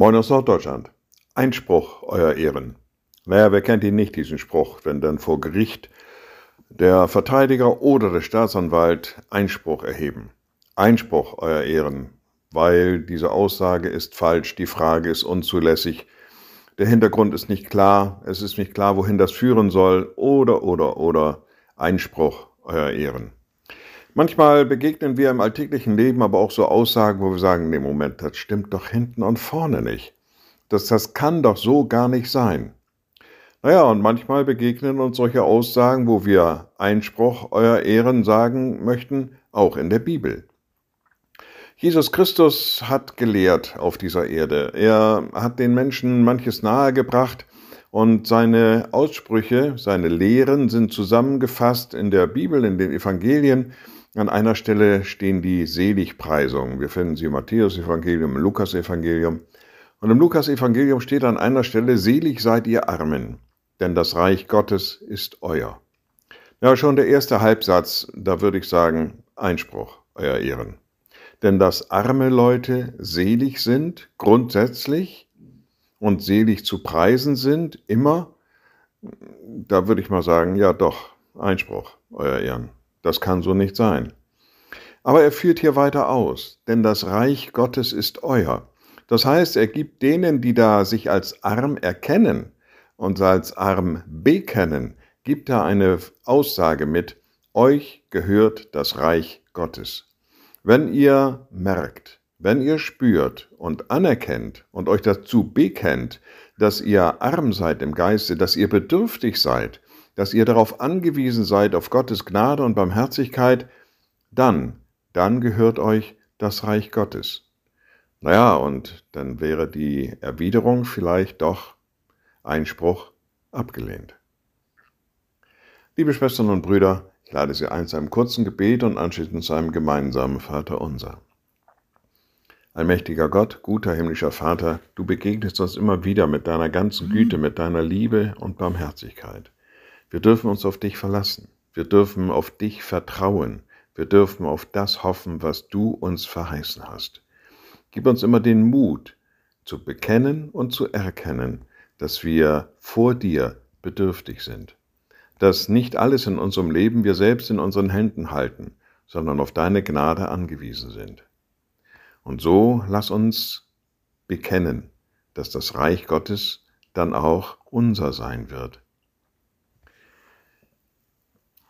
Moin aus Norddeutschland. Einspruch, Euer Ehren. Naja, wer kennt ihn nicht, diesen Spruch, wenn dann vor Gericht der Verteidiger oder der Staatsanwalt Einspruch erheben. Einspruch, Euer Ehren, weil diese Aussage ist falsch, die Frage ist unzulässig, der Hintergrund ist nicht klar, es ist nicht klar, wohin das führen soll, oder, oder, oder, Einspruch, Euer Ehren. Manchmal begegnen wir im alltäglichen Leben aber auch so Aussagen, wo wir sagen, nee, Moment, das stimmt doch hinten und vorne nicht. Das, das kann doch so gar nicht sein. Naja, und manchmal begegnen uns solche Aussagen, wo wir Einspruch, Euer Ehren sagen möchten, auch in der Bibel. Jesus Christus hat gelehrt auf dieser Erde. Er hat den Menschen manches nahegebracht und seine Aussprüche, seine Lehren sind zusammengefasst in der Bibel, in den Evangelien an einer Stelle stehen die Seligpreisungen. Wir finden sie im Matthäus-Evangelium, im Lukas-Evangelium. Und im Lukas-Evangelium steht an einer Stelle, Selig seid ihr Armen, denn das Reich Gottes ist euer. Ja, schon der erste Halbsatz, da würde ich sagen, Einspruch, euer Ehren. Denn dass arme Leute selig sind, grundsätzlich, und selig zu preisen sind, immer, da würde ich mal sagen, ja doch, Einspruch, euer Ehren. Das kann so nicht sein. Aber er führt hier weiter aus, denn das Reich Gottes ist euer. Das heißt, er gibt denen, die da sich als arm erkennen und als arm bekennen, gibt er eine Aussage mit, euch gehört das Reich Gottes. Wenn ihr merkt, wenn ihr spürt und anerkennt und euch dazu bekennt, dass ihr arm seid im Geiste, dass ihr bedürftig seid, dass ihr darauf angewiesen seid, auf Gottes Gnade und Barmherzigkeit, dann, dann gehört euch das Reich Gottes. Naja, und dann wäre die Erwiderung vielleicht doch Einspruch abgelehnt. Liebe Schwestern und Brüder, ich lade Sie ein zu einem kurzen Gebet und anschließend zu einem gemeinsamen Vater unser. Allmächtiger Gott, guter himmlischer Vater, du begegnest uns immer wieder mit deiner ganzen Güte, mit deiner Liebe und Barmherzigkeit. Wir dürfen uns auf dich verlassen. Wir dürfen auf dich vertrauen. Wir dürfen auf das hoffen, was du uns verheißen hast. Gib uns immer den Mut, zu bekennen und zu erkennen, dass wir vor dir bedürftig sind. Dass nicht alles in unserem Leben wir selbst in unseren Händen halten, sondern auf deine Gnade angewiesen sind. Und so lass uns bekennen, dass das Reich Gottes dann auch unser sein wird